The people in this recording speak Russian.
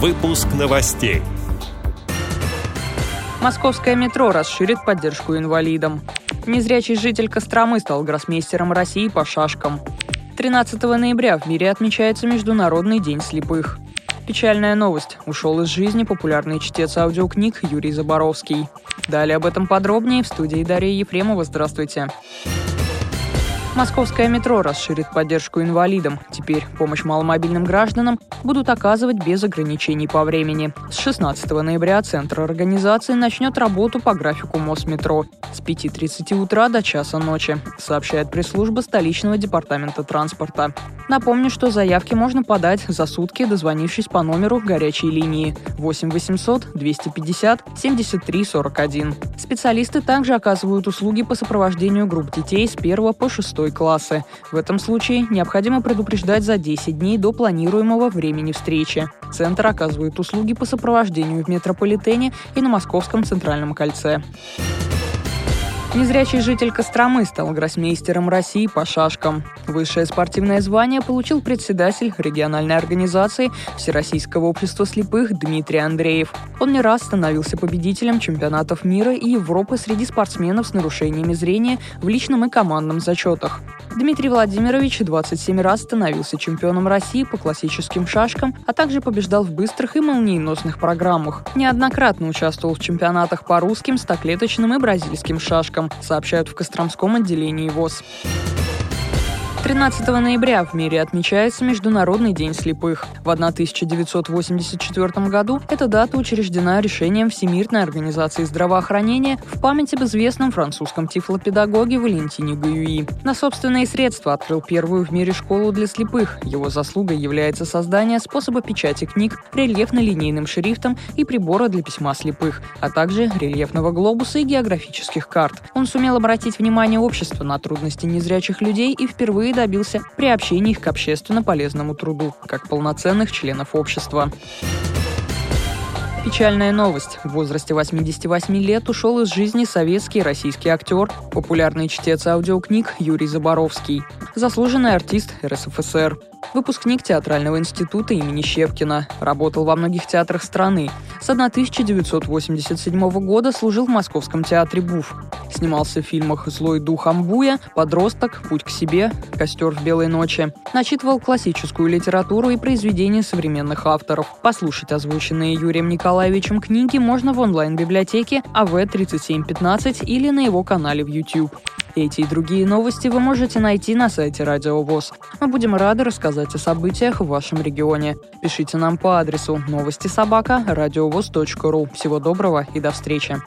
Выпуск новостей. Московское метро расширит поддержку инвалидам. Незрячий житель Костромы стал гроссмейстером России по шашкам. 13 ноября в мире отмечается Международный день слепых. Печальная новость. Ушел из жизни популярный чтец аудиокниг Юрий Заборовский. Далее об этом подробнее в студии Дарья Ефремова. Здравствуйте. Московское метро расширит поддержку инвалидам. Теперь помощь маломобильным гражданам будут оказывать без ограничений по времени. С 16 ноября Центр организации начнет работу по графику Мосметро с 5.30 утра до часа ночи, сообщает пресс-служба столичного департамента транспорта. Напомню, что заявки можно подать за сутки, дозвонившись по номеру горячей линии 8 800 250 73 41. Специалисты также оказывают услуги по сопровождению групп детей с 1 по 6 классы. В этом случае необходимо предупреждать за 10 дней до планируемого времени встречи. Центр оказывает услуги по сопровождению в метрополитене и на Московском центральном кольце. Незрячий житель Костромы стал гроссмейстером России по шашкам. Высшее спортивное звание получил председатель региональной организации Всероссийского общества слепых Дмитрий Андреев. Он не раз становился победителем чемпионатов мира и Европы среди спортсменов с нарушениями зрения в личном и командном зачетах. Дмитрий Владимирович 27 раз становился чемпионом России по классическим шашкам, а также побеждал в быстрых и молниеносных программах. Неоднократно участвовал в чемпионатах по русским, стоклеточным и бразильским шашкам сообщают в Костромском отделении ВОЗ. 13 ноября в мире отмечается Международный день слепых. В 1984 году эта дата учреждена решением Всемирной организации здравоохранения в память об известном французском тифлопедагоге Валентине Гаюи. На собственные средства открыл первую в мире школу для слепых. Его заслугой является создание способа печати книг рельефно-линейным шрифтом и прибора для письма слепых, а также рельефного глобуса и географических карт. Он сумел обратить внимание общества на трудности незрячих людей и впервые добился приобщения их к общественно полезному труду, как полноценных членов общества. Печальная новость. В возрасте 88 лет ушел из жизни советский российский актер, популярный чтец аудиокниг Юрий Заборовский, заслуженный артист РСФСР. Выпускник театрального института имени Щепкина. Работал во многих театрах страны. С 1987 года служил в Московском театре БУФ. Снимался в фильмах «Злой дух Амбуя», «Подросток», «Путь к себе», «Костер в белой ночи». Начитывал классическую литературу и произведения современных авторов. Послушать озвученные Юрием Николаевичем книги можно в онлайн-библиотеке АВ-3715 или на его канале в YouTube. Эти и другие новости вы можете найти на сайте Радио ВОЗ. Мы будем рады рассказать о событиях в вашем регионе. Пишите нам по адресу новости собака ру. Всего доброго и до встречи.